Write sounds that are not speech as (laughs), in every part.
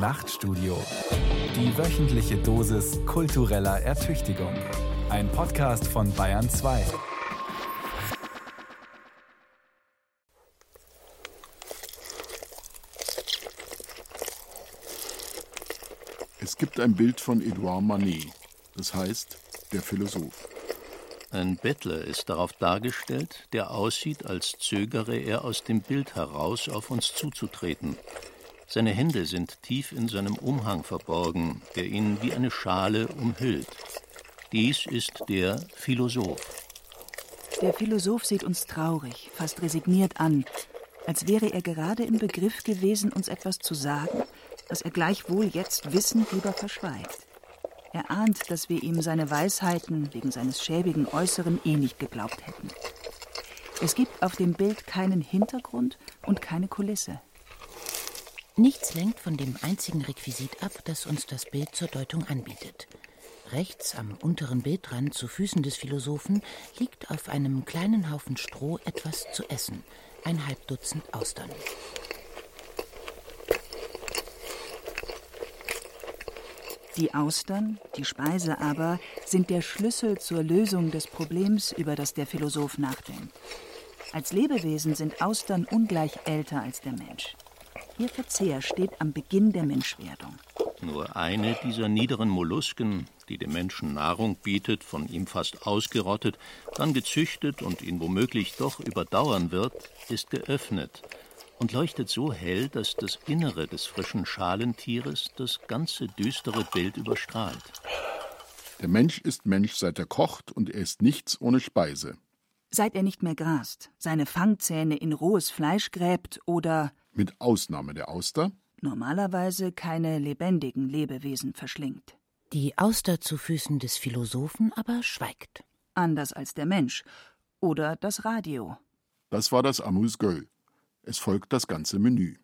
Nachtstudio. Die wöchentliche Dosis kultureller Ertüchtigung. Ein Podcast von Bayern 2. Es gibt ein Bild von Edouard Manet. Das heißt, der Philosoph. Ein Bettler ist darauf dargestellt, der aussieht, als zögere er aus dem Bild heraus, auf uns zuzutreten. Seine Hände sind tief in seinem Umhang verborgen, der ihn wie eine Schale umhüllt. Dies ist der Philosoph. Der Philosoph sieht uns traurig, fast resigniert an, als wäre er gerade im Begriff gewesen, uns etwas zu sagen, das er gleichwohl jetzt wissend lieber verschweigt. Er ahnt, dass wir ihm seine Weisheiten wegen seines schäbigen Äußeren eh nicht geglaubt hätten. Es gibt auf dem Bild keinen Hintergrund und keine Kulisse. Nichts lenkt von dem einzigen Requisit ab, das uns das Bild zur Deutung anbietet. Rechts am unteren Bildrand zu Füßen des Philosophen liegt auf einem kleinen Haufen Stroh etwas zu essen, ein halb Dutzend Austern. Die Austern, die Speise aber, sind der Schlüssel zur Lösung des Problems, über das der Philosoph nachdenkt. Als Lebewesen sind Austern ungleich älter als der Mensch. Ihr Verzehr steht am Beginn der Menschwerdung. Nur eine dieser niederen Mollusken, die dem Menschen Nahrung bietet, von ihm fast ausgerottet, dann gezüchtet und ihn womöglich doch überdauern wird, ist geöffnet und leuchtet so hell, dass das Innere des frischen Schalentieres das ganze düstere Bild überstrahlt. Der Mensch ist Mensch, seit er kocht, und er ist nichts ohne Speise. Seit er nicht mehr grast, seine Fangzähne in rohes Fleisch gräbt oder Mit Ausnahme der Auster normalerweise keine lebendigen Lebewesen verschlingt. Die Auster zu Füßen des Philosophen aber schweigt. Anders als der Mensch oder das Radio. Das war das Amuse-Gueule. Es folgt das ganze Menü.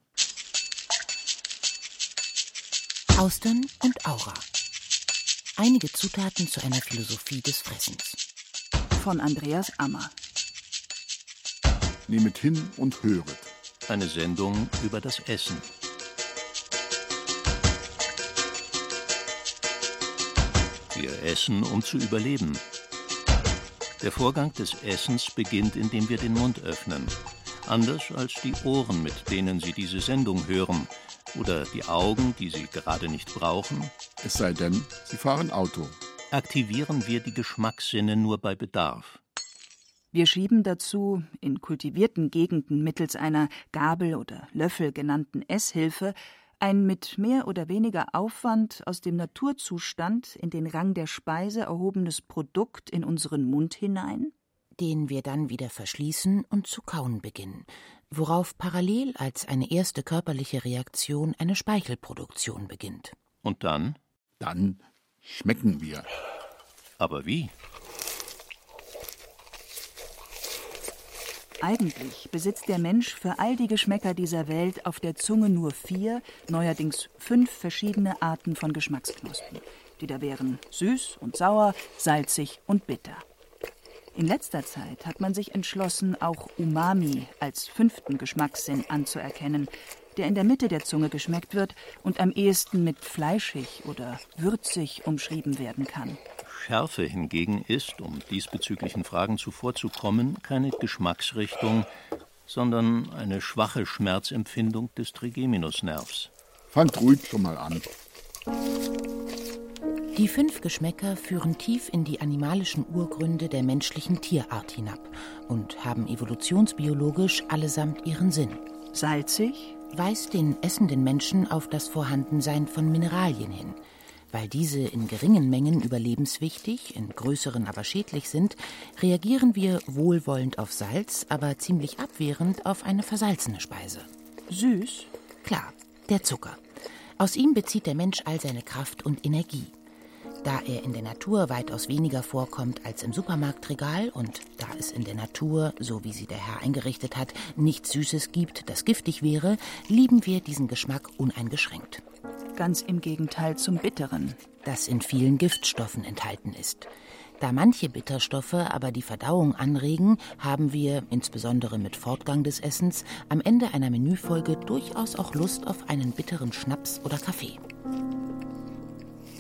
Austern und Aura. Einige Zutaten zu einer Philosophie des Fressens. Von Andreas Ammer. Nehmet hin und höret. Eine Sendung über das Essen. Wir essen, um zu überleben. Der Vorgang des Essens beginnt, indem wir den Mund öffnen. Anders als die Ohren, mit denen Sie diese Sendung hören. Oder die Augen, die Sie gerade nicht brauchen. Es sei denn, Sie fahren Auto. Aktivieren wir die Geschmackssinne nur bei Bedarf. Wir schieben dazu, in kultivierten Gegenden mittels einer Gabel oder Löffel genannten Esshilfe, ein mit mehr oder weniger Aufwand aus dem Naturzustand in den Rang der Speise erhobenes Produkt in unseren Mund hinein, den wir dann wieder verschließen und zu kauen beginnen, worauf parallel als eine erste körperliche Reaktion eine Speichelproduktion beginnt. Und dann? Dann schmecken wir. Aber wie? Eigentlich besitzt der Mensch für all die Geschmäcker dieser Welt auf der Zunge nur vier, neuerdings fünf verschiedene Arten von Geschmacksknospen, die da wären süß und sauer, salzig und bitter. In letzter Zeit hat man sich entschlossen, auch Umami als fünften Geschmackssinn anzuerkennen, der in der Mitte der Zunge geschmeckt wird und am ehesten mit fleischig oder würzig umschrieben werden kann. Schärfe hingegen ist, um diesbezüglichen Fragen zuvorzukommen, keine Geschmacksrichtung, sondern eine schwache Schmerzempfindung des Trigeminusnervs. Fangt ruhig schon mal an. Die fünf Geschmäcker führen tief in die animalischen Urgründe der menschlichen Tierart hinab und haben evolutionsbiologisch allesamt ihren Sinn. Salzig, Weist den essenden Menschen auf das Vorhandensein von Mineralien hin. Weil diese in geringen Mengen überlebenswichtig, in größeren aber schädlich sind, reagieren wir wohlwollend auf Salz, aber ziemlich abwehrend auf eine versalzene Speise. süß, Klar, der Zucker. Aus ihm bezieht der Mensch all seine Kraft und Energie. Da er in der Natur weitaus weniger vorkommt als im Supermarktregal und da es in der Natur, so wie sie der Herr eingerichtet hat, nichts Süßes gibt, das giftig wäre, lieben wir diesen Geschmack uneingeschränkt, ganz im Gegenteil zum Bitteren. das in vielen Giftstoffen enthalten ist. Da manche Bitterstoffe aber die Verdauung anregen, haben wir, insbesondere mit Fortgang des Essens, am Ende einer Menüfolge durchaus auch Lust auf einen bitteren Schnaps oder Kaffee.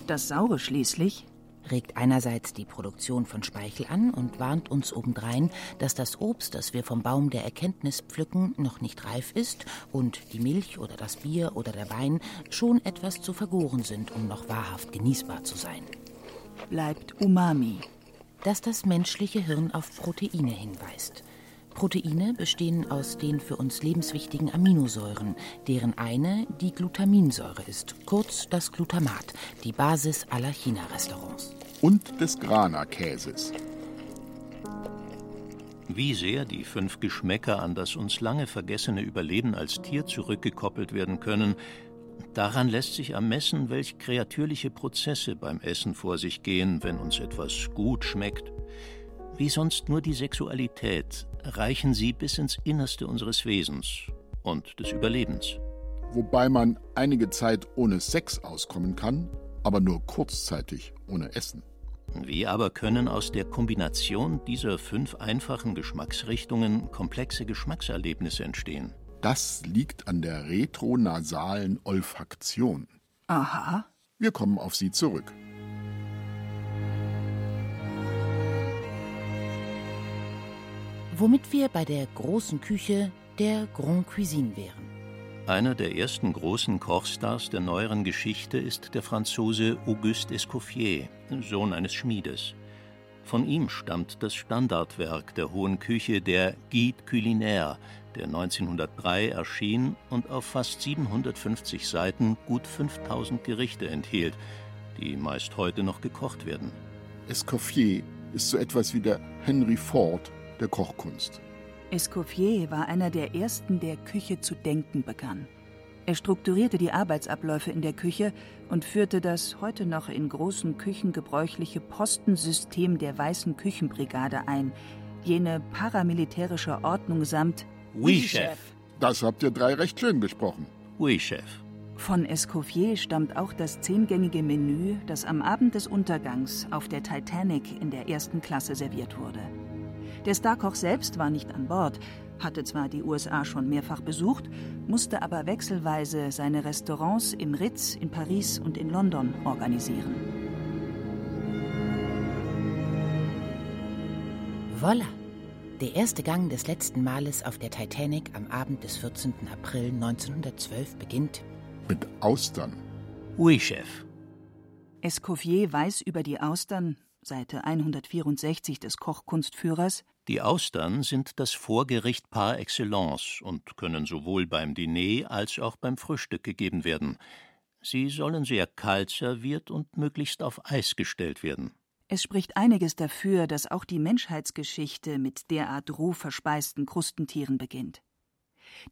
Das Saure schließlich regt einerseits die Produktion von Speichel an und warnt uns obendrein, dass das Obst, das wir vom Baum der Erkenntnis pflücken, noch nicht reif ist und die Milch oder das Bier oder der Wein schon etwas zu vergoren sind, um noch wahrhaft genießbar zu sein. Bleibt Umami. Dass das menschliche Hirn auf Proteine hinweist. Proteine bestehen aus den für uns lebenswichtigen Aminosäuren, deren eine die Glutaminsäure ist, kurz das Glutamat, die Basis aller China-Restaurants. Und des Grana-Käses. Wie sehr die fünf Geschmäcker an das uns lange vergessene Überleben als Tier zurückgekoppelt werden können, daran lässt sich ermessen, welch kreatürliche Prozesse beim Essen vor sich gehen, wenn uns etwas gut schmeckt. Wie sonst nur die Sexualität reichen sie bis ins Innerste unseres Wesens und des Überlebens. Wobei man einige Zeit ohne Sex auskommen kann, aber nur kurzzeitig ohne Essen. Wie aber können aus der Kombination dieser fünf einfachen Geschmacksrichtungen komplexe Geschmackserlebnisse entstehen? Das liegt an der retronasalen Olfaktion. Aha. Wir kommen auf sie zurück. Womit wir bei der großen Küche der Grand Cuisine wären. Einer der ersten großen Kochstars der neueren Geschichte ist der Franzose Auguste Escoffier, Sohn eines Schmiedes. Von ihm stammt das Standardwerk der Hohen Küche, der Guide culinaire, der 1903 erschien und auf fast 750 Seiten gut 5000 Gerichte enthielt, die meist heute noch gekocht werden. Escoffier ist so etwas wie der Henry Ford der Kochkunst. Escoffier war einer der ersten, der Küche zu denken begann. Er strukturierte die Arbeitsabläufe in der Küche und führte das heute noch in großen Küchen gebräuchliche Postensystem der Weißen Küchenbrigade ein, jene paramilitärische Ordnung samt Oui, Chef. Das habt ihr drei recht schön gesprochen. Oui, Chef. Von Escoffier stammt auch das zehngängige Menü, das am Abend des Untergangs auf der Titanic in der ersten Klasse serviert wurde. Der Starkoch selbst war nicht an Bord, hatte zwar die USA schon mehrfach besucht, musste aber wechselweise seine Restaurants im Ritz, in Paris und in London organisieren. Voila! Der erste Gang des letzten Males auf der Titanic am Abend des 14. April 1912 beginnt mit Austern. Oui, Chef. Escoffier weiß über die Austern, Seite 164 des Kochkunstführers, die Austern sind das Vorgericht par excellence und können sowohl beim Diner als auch beim Frühstück gegeben werden. Sie sollen sehr kalt serviert und möglichst auf Eis gestellt werden. Es spricht einiges dafür, dass auch die Menschheitsgeschichte mit derart roh verspeisten Krustentieren beginnt.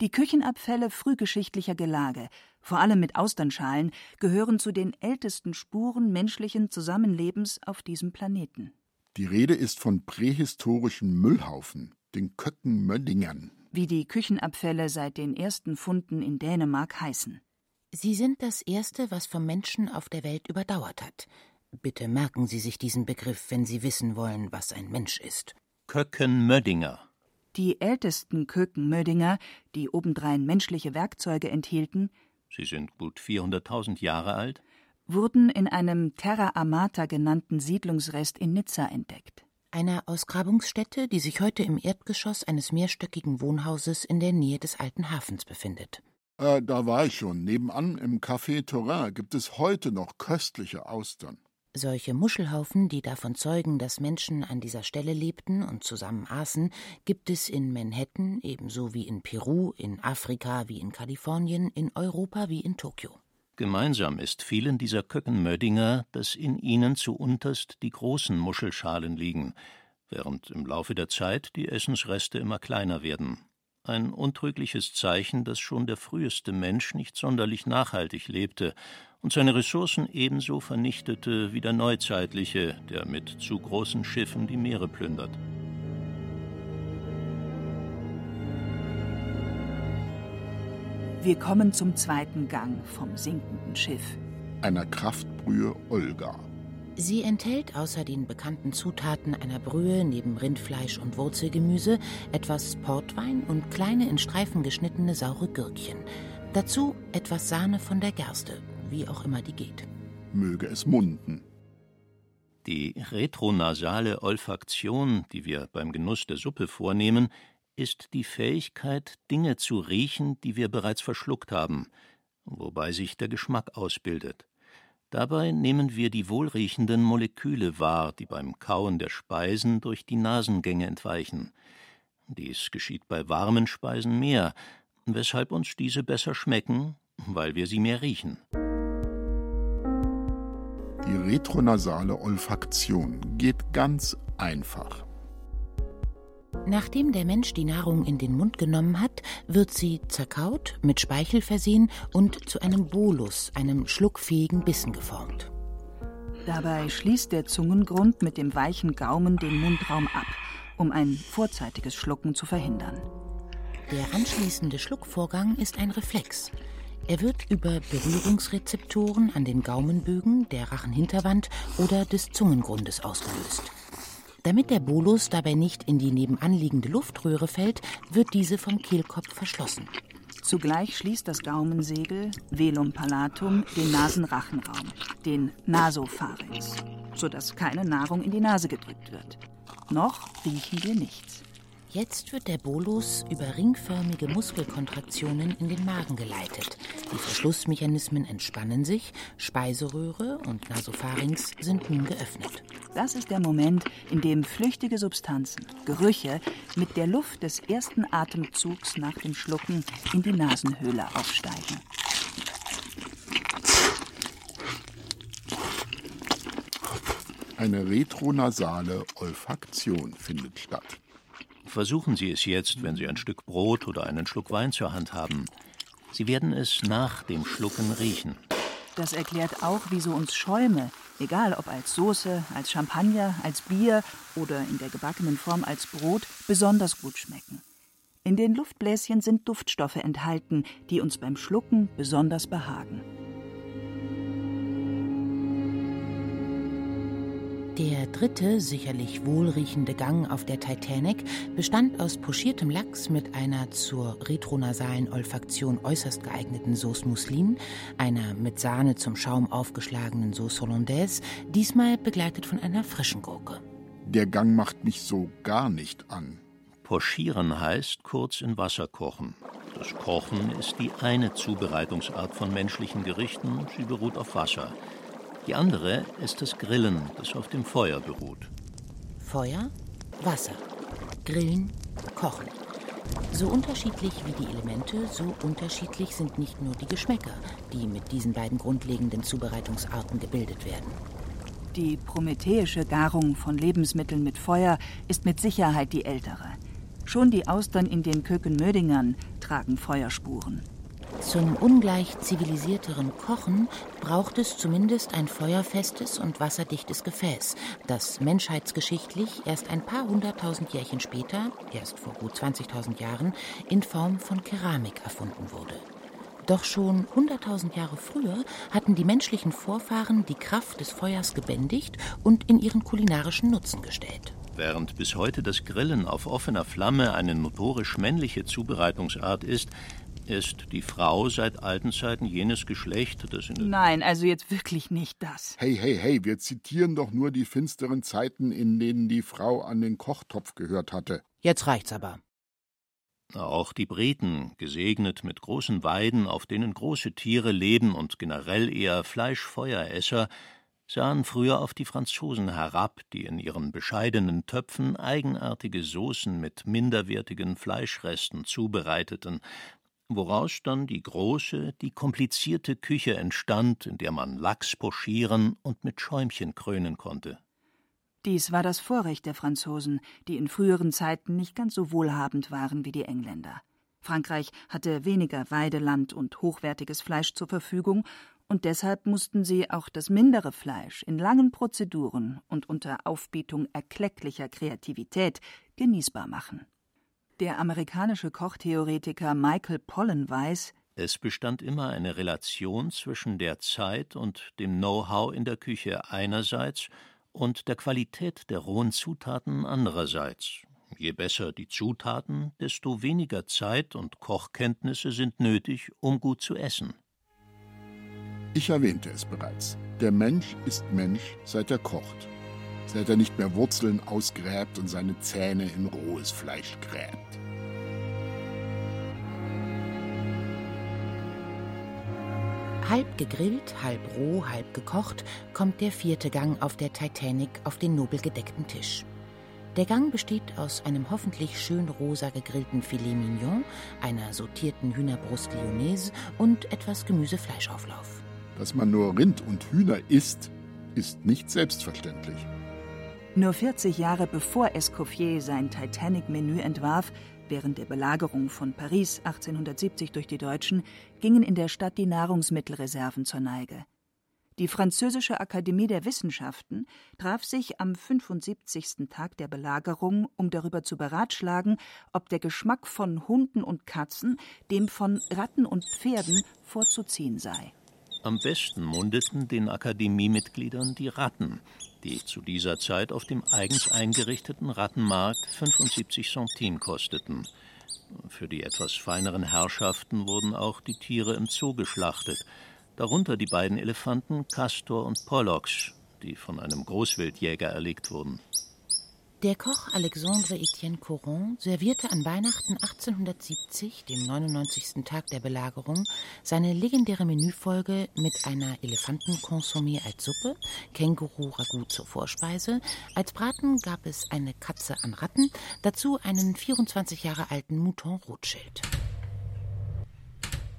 Die Küchenabfälle frühgeschichtlicher Gelage, vor allem mit Austernschalen, gehören zu den ältesten Spuren menschlichen Zusammenlebens auf diesem Planeten. Die Rede ist von prähistorischen Müllhaufen, den Köckenmöddingern. Wie die Küchenabfälle seit den ersten Funden in Dänemark heißen. Sie sind das Erste, was vom Menschen auf der Welt überdauert hat. Bitte merken Sie sich diesen Begriff, wenn Sie wissen wollen, was ein Mensch ist. Köckenmöddinger. Die ältesten Kökenmöddinger, die obendrein menschliche Werkzeuge enthielten, Sie sind gut 400.000 Jahre alt, wurden in einem Terra Amata genannten Siedlungsrest in Nizza entdeckt. Einer Ausgrabungsstätte, die sich heute im Erdgeschoss eines mehrstöckigen Wohnhauses in der Nähe des alten Hafens befindet. Äh, da war ich schon. Nebenan im Café Torin gibt es heute noch köstliche Austern. Solche Muschelhaufen, die davon zeugen, dass Menschen an dieser Stelle lebten und zusammen aßen, gibt es in Manhattan ebenso wie in Peru, in Afrika wie in Kalifornien, in Europa wie in Tokio. Gemeinsam ist vielen dieser Köckenmöddinger, dass in ihnen zuunterst die großen Muschelschalen liegen, während im Laufe der Zeit die Essensreste immer kleiner werden. Ein untrügliches Zeichen, dass schon der früheste Mensch nicht sonderlich nachhaltig lebte und seine Ressourcen ebenso vernichtete wie der neuzeitliche, der mit zu großen Schiffen die Meere plündert. Wir kommen zum zweiten Gang vom sinkenden Schiff. Einer Kraftbrühe Olga. Sie enthält außer den bekannten Zutaten einer Brühe neben Rindfleisch und Wurzelgemüse etwas Portwein und kleine in Streifen geschnittene saure Gürkchen. Dazu etwas Sahne von der Gerste, wie auch immer die geht. Möge es munden. Die retronasale Olfaktion, die wir beim Genuss der Suppe vornehmen, ist die Fähigkeit, Dinge zu riechen, die wir bereits verschluckt haben, wobei sich der Geschmack ausbildet. Dabei nehmen wir die wohlriechenden Moleküle wahr, die beim Kauen der Speisen durch die Nasengänge entweichen. Dies geschieht bei warmen Speisen mehr, weshalb uns diese besser schmecken, weil wir sie mehr riechen. Die retronasale Olfaktion geht ganz einfach. Nachdem der Mensch die Nahrung in den Mund genommen hat, wird sie zerkaut, mit Speichel versehen und zu einem Bolus, einem schluckfähigen Bissen geformt. Dabei schließt der Zungengrund mit dem weichen Gaumen den Mundraum ab, um ein vorzeitiges Schlucken zu verhindern. Der anschließende Schluckvorgang ist ein Reflex. Er wird über Berührungsrezeptoren an den Gaumenbögen, der Rachenhinterwand oder des Zungengrundes ausgelöst. Damit der Bolus dabei nicht in die nebenanliegende Luftröhre fällt, wird diese vom Kehlkopf verschlossen. Zugleich schließt das Gaumensegel Velum palatum den Nasenrachenraum, den Nasopharynx, sodass keine Nahrung in die Nase gedrückt wird. Noch riechen wir nichts. Jetzt wird der Bolus über ringförmige Muskelkontraktionen in den Magen geleitet. Die Verschlussmechanismen entspannen sich, Speiseröhre und Nasopharynx sind nun geöffnet. Das ist der Moment, in dem flüchtige Substanzen, Gerüche, mit der Luft des ersten Atemzugs nach dem Schlucken in die Nasenhöhle aufsteigen. Eine retronasale Olfaktion findet statt. Versuchen Sie es jetzt, wenn Sie ein Stück Brot oder einen Schluck Wein zur Hand haben. Sie werden es nach dem Schlucken riechen. Das erklärt auch, wieso uns Schäume, egal ob als Soße, als Champagner, als Bier oder in der gebackenen Form als Brot, besonders gut schmecken. In den Luftbläschen sind Duftstoffe enthalten, die uns beim Schlucken besonders behagen. Der dritte, sicherlich wohlriechende Gang auf der Titanic bestand aus pochiertem Lachs mit einer zur retronasalen Olfaktion äußerst geeigneten Sauce Mousseline, einer mit Sahne zum Schaum aufgeschlagenen Sauce Hollandaise, diesmal begleitet von einer frischen Gurke. Der Gang macht mich so gar nicht an. Pochieren heißt kurz in Wasser kochen. Das Kochen ist die eine Zubereitungsart von menschlichen Gerichten, sie beruht auf Wasser. Die andere ist das Grillen, das auf dem Feuer beruht. Feuer, Wasser, Grillen, Kochen. So unterschiedlich wie die Elemente, so unterschiedlich sind nicht nur die Geschmäcker, die mit diesen beiden grundlegenden Zubereitungsarten gebildet werden. Die prometheische Garung von Lebensmitteln mit Feuer ist mit Sicherheit die ältere. Schon die Austern in den Kökenmödingern tragen Feuerspuren. Zum ungleich zivilisierteren Kochen braucht es zumindest ein feuerfestes und wasserdichtes Gefäß, das menschheitsgeschichtlich erst ein paar hunderttausend Jährchen später, erst vor gut 20.000 Jahren, in Form von Keramik erfunden wurde. Doch schon hunderttausend Jahre früher hatten die menschlichen Vorfahren die Kraft des Feuers gebändigt und in ihren kulinarischen Nutzen gestellt. Während bis heute das Grillen auf offener Flamme eine notorisch männliche Zubereitungsart ist, ist die Frau seit alten Zeiten jenes Geschlecht, das in Nein, also jetzt wirklich nicht das. Hey, hey, hey, wir zitieren doch nur die finsteren Zeiten, in denen die Frau an den Kochtopf gehört hatte. Jetzt reicht's aber. Auch die Briten, gesegnet mit großen Weiden, auf denen große Tiere leben und generell eher Fleischfeueresser, sahen früher auf die Franzosen herab, die in ihren bescheidenen Töpfen eigenartige Soßen mit minderwertigen Fleischresten zubereiteten, woraus dann die große, die komplizierte Küche entstand, in der man Lachs pochieren und mit Schäumchen krönen konnte. Dies war das Vorrecht der Franzosen, die in früheren Zeiten nicht ganz so wohlhabend waren wie die Engländer. Frankreich hatte weniger Weideland und hochwertiges Fleisch zur Verfügung, und deshalb mussten sie auch das mindere Fleisch in langen Prozeduren und unter Aufbietung erklecklicher Kreativität genießbar machen. Der amerikanische Kochtheoretiker Michael Pollan weiß, Es bestand immer eine Relation zwischen der Zeit und dem Know-how in der Küche einerseits und der Qualität der rohen Zutaten andererseits. Je besser die Zutaten, desto weniger Zeit und Kochkenntnisse sind nötig, um gut zu essen. Ich erwähnte es bereits. Der Mensch ist Mensch, seit er kocht. Seit er nicht mehr Wurzeln ausgräbt und seine Zähne in rohes Fleisch gräbt. Halb gegrillt, halb roh, halb gekocht, kommt der vierte Gang auf der Titanic auf den nobel gedeckten Tisch. Der Gang besteht aus einem hoffentlich schön rosa gegrillten Filet Mignon, einer sortierten Hühnerbrust Lyonnaise und etwas Gemüsefleischauflauf. Dass man nur Rind und Hühner isst, ist nicht selbstverständlich. Nur 40 Jahre bevor Escoffier sein Titanic-Menü entwarf, während der Belagerung von Paris 1870 durch die Deutschen, gingen in der Stadt die Nahrungsmittelreserven zur Neige. Die Französische Akademie der Wissenschaften traf sich am 75. Tag der Belagerung, um darüber zu beratschlagen, ob der Geschmack von Hunden und Katzen dem von Ratten und Pferden vorzuziehen sei. Am besten mundeten den Akademiemitgliedern die Ratten, die zu dieser Zeit auf dem eigens eingerichteten Rattenmarkt 75 Centimes kosteten. Für die etwas feineren Herrschaften wurden auch die Tiere im Zoo geschlachtet, darunter die beiden Elefanten Castor und Pollux, die von einem Großwildjäger erlegt wurden. Der Koch Alexandre Etienne Coron servierte an Weihnachten 1870, dem 99. Tag der Belagerung, seine legendäre Menüfolge mit einer Elefantenkonsommé als Suppe, Känguru-Ragout zur Vorspeise, als Braten gab es eine Katze an Ratten, dazu einen 24 Jahre alten Mouton Rothschild.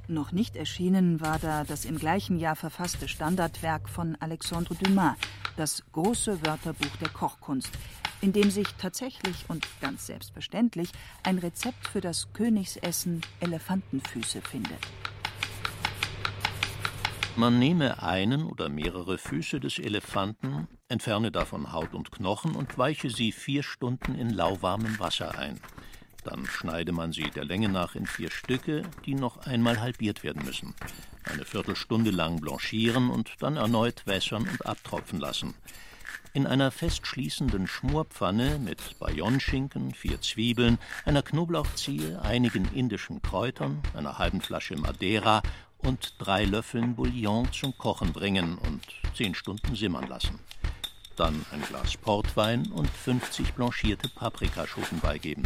Noch nicht erschienen war da das im gleichen Jahr verfasste Standardwerk von Alexandre Dumas, das große Wörterbuch der Kochkunst, in dem sich tatsächlich und ganz selbstverständlich ein Rezept für das Königsessen Elefantenfüße findet. Man nehme einen oder mehrere Füße des Elefanten, entferne davon Haut und Knochen und weiche sie vier Stunden in lauwarmem Wasser ein. Dann schneide man sie der Länge nach in vier Stücke, die noch einmal halbiert werden müssen. Eine Viertelstunde lang blanchieren und dann erneut wässern und abtropfen lassen. In einer festschließenden Schmorpfanne mit Bayonneschinken, vier Zwiebeln, einer Knoblauchzehe, einigen indischen Kräutern, einer halben Flasche Madeira und drei Löffeln Bouillon zum Kochen bringen und zehn Stunden simmern lassen. Dann ein Glas Portwein und 50 blanchierte Paprikaschoten beigeben.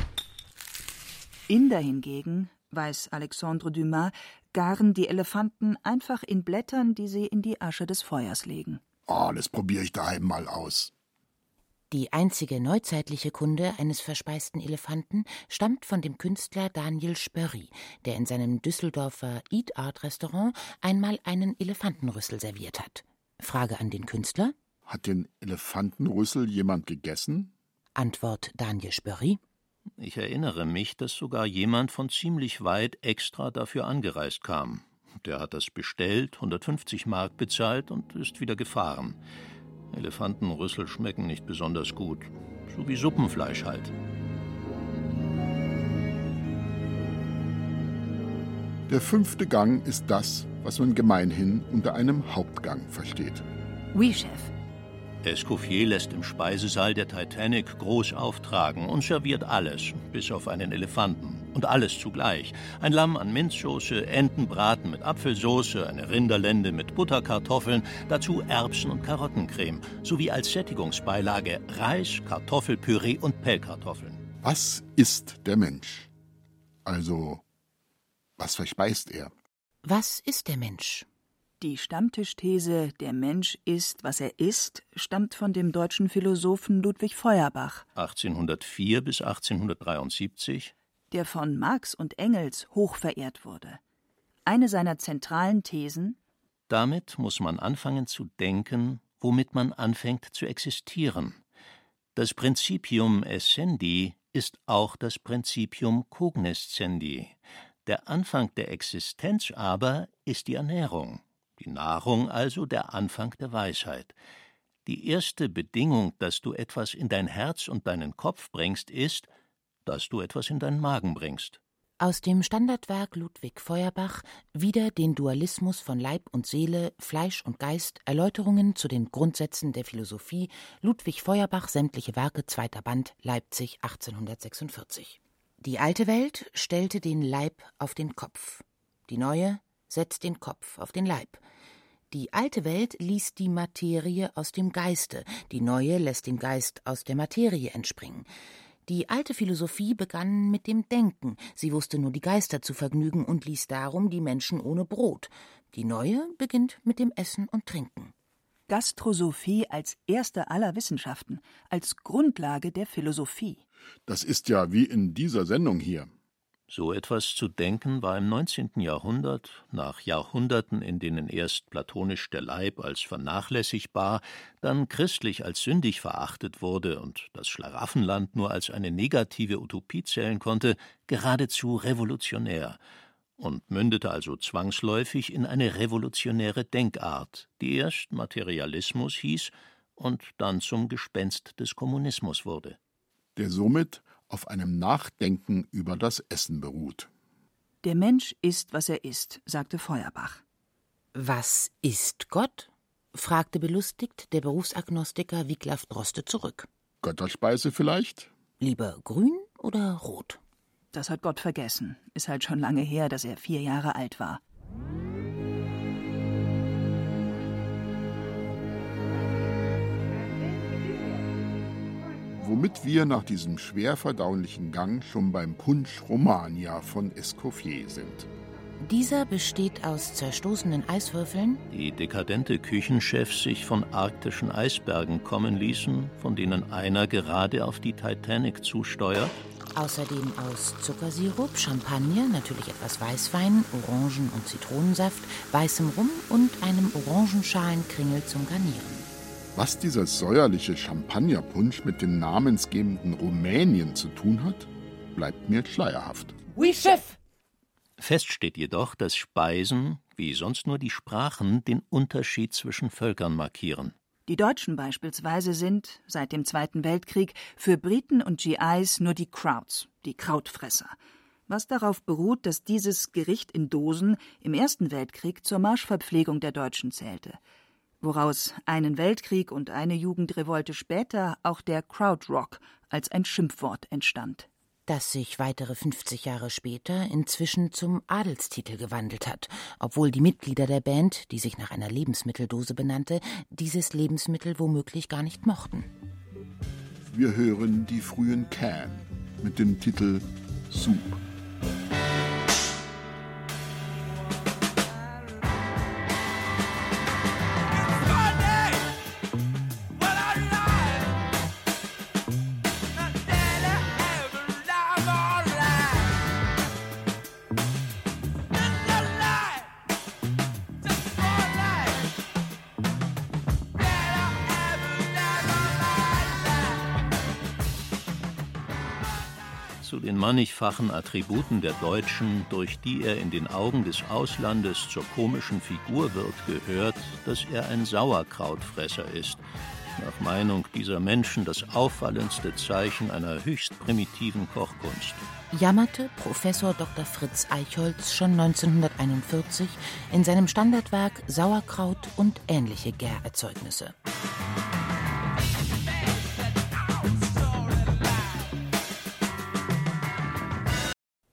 Inder hingegen, weiß Alexandre Dumas, garen die Elefanten einfach in Blättern, die sie in die Asche des Feuers legen. Oh, das probiere ich daheim mal aus. Die einzige neuzeitliche Kunde eines verspeisten Elefanten stammt von dem Künstler Daniel Spörri, der in seinem Düsseldorfer Eat Art Restaurant einmal einen Elefantenrüssel serviert hat. Frage an den Künstler: Hat den Elefantenrüssel jemand gegessen? Antwort Daniel Spörri: Ich erinnere mich, dass sogar jemand von ziemlich weit extra dafür angereist kam. Der hat das bestellt, 150 Mark bezahlt und ist wieder gefahren. Elefantenrüssel schmecken nicht besonders gut. So wie Suppenfleisch halt. Der fünfte Gang ist das, was man gemeinhin unter einem Hauptgang versteht. Oui, Chef. Escoffier lässt im Speisesaal der Titanic groß auftragen und serviert alles, bis auf einen Elefanten. Und alles zugleich. Ein Lamm an Minzsoße, Entenbraten mit Apfelsoße, eine Rinderlende mit Butterkartoffeln, dazu Erbsen- und Karottencreme, sowie als Sättigungsbeilage Reis, Kartoffelpüree und Pellkartoffeln. Was ist der Mensch? Also, was verspeist er? Was ist der Mensch? Die Stammtischthese Der Mensch ist, was er ist, stammt von dem deutschen Philosophen Ludwig Feuerbach. 1804 bis 1873 der von Marx und Engels hoch verehrt wurde. Eine seiner zentralen Thesen Damit muss man anfangen zu denken, womit man anfängt zu existieren. Das Principium essendi ist auch das Principium cognoscendi. Der Anfang der Existenz aber ist die Ernährung, die Nahrung also der Anfang der Weisheit. Die erste Bedingung, dass du etwas in dein Herz und deinen Kopf bringst, ist, dass du etwas in deinen Magen bringst. Aus dem Standardwerk Ludwig Feuerbach wieder den Dualismus von Leib und Seele, Fleisch und Geist, Erläuterungen zu den Grundsätzen der Philosophie, Ludwig Feuerbach, sämtliche Werke, zweiter Band, Leipzig 1846. Die alte Welt stellte den Leib auf den Kopf, die neue setzt den Kopf auf den Leib. Die alte Welt ließ die Materie aus dem Geiste, die neue lässt den Geist aus der Materie entspringen. Die alte Philosophie begann mit dem Denken, sie wusste nur die Geister zu vergnügen und ließ darum die Menschen ohne Brot. Die neue beginnt mit dem Essen und Trinken. Gastrosophie als erste aller Wissenschaften, als Grundlage der Philosophie. Das ist ja wie in dieser Sendung hier. So etwas zu denken war im 19. Jahrhundert, nach Jahrhunderten, in denen erst platonisch der Leib als vernachlässigbar, dann christlich als sündig verachtet wurde und das Schlaraffenland nur als eine negative Utopie zählen konnte, geradezu revolutionär und mündete also zwangsläufig in eine revolutionäre Denkart, die erst Materialismus hieß und dann zum Gespenst des Kommunismus wurde. Der somit auf einem Nachdenken über das Essen beruht. Der Mensch ist, was er ist, sagte Feuerbach. Was ist Gott? fragte belustigt der Berufsagnostiker Wiglaf Droste zurück. Götterspeise vielleicht? Lieber grün oder rot? Das hat Gott vergessen. Ist halt schon lange her, dass er vier Jahre alt war. Womit wir nach diesem schwer verdaulichen Gang schon beim Punsch Romania von Escoffier sind. Dieser besteht aus zerstoßenen Eiswürfeln, die dekadente Küchenchefs sich von arktischen Eisbergen kommen ließen, von denen einer gerade auf die Titanic zusteuert. Außerdem aus Zuckersirup, Champagner, natürlich etwas Weißwein, Orangen- und Zitronensaft, weißem Rum und einem Orangenschalenkringel zum Garnieren. Was dieser säuerliche Champagnerpunsch mit dem namensgebenden Rumänien zu tun hat, bleibt mir schleierhaft. Oui, Chef! Fest steht jedoch, dass Speisen, wie sonst nur die Sprachen, den Unterschied zwischen Völkern markieren. Die Deutschen beispielsweise sind, seit dem Zweiten Weltkrieg, für Briten und GIs nur die Krauts, die Krautfresser. Was darauf beruht, dass dieses Gericht in Dosen im Ersten Weltkrieg zur Marschverpflegung der Deutschen zählte woraus einen Weltkrieg und eine Jugendrevolte später auch der Krautrock als ein Schimpfwort entstand. Das sich weitere 50 Jahre später inzwischen zum Adelstitel gewandelt hat, obwohl die Mitglieder der Band, die sich nach einer Lebensmitteldose benannte, dieses Lebensmittel womöglich gar nicht mochten. Wir hören die frühen Can mit dem Titel Soup. Mannigfachen Attributen der Deutschen, durch die er in den Augen des Auslandes zur komischen Figur wird, gehört, dass er ein Sauerkrautfresser ist. Nach Meinung dieser Menschen das auffallendste Zeichen einer höchst primitiven Kochkunst. Jammerte Professor Dr. Fritz Eichholz schon 1941 in seinem Standardwerk Sauerkraut und ähnliche Gärerzeugnisse.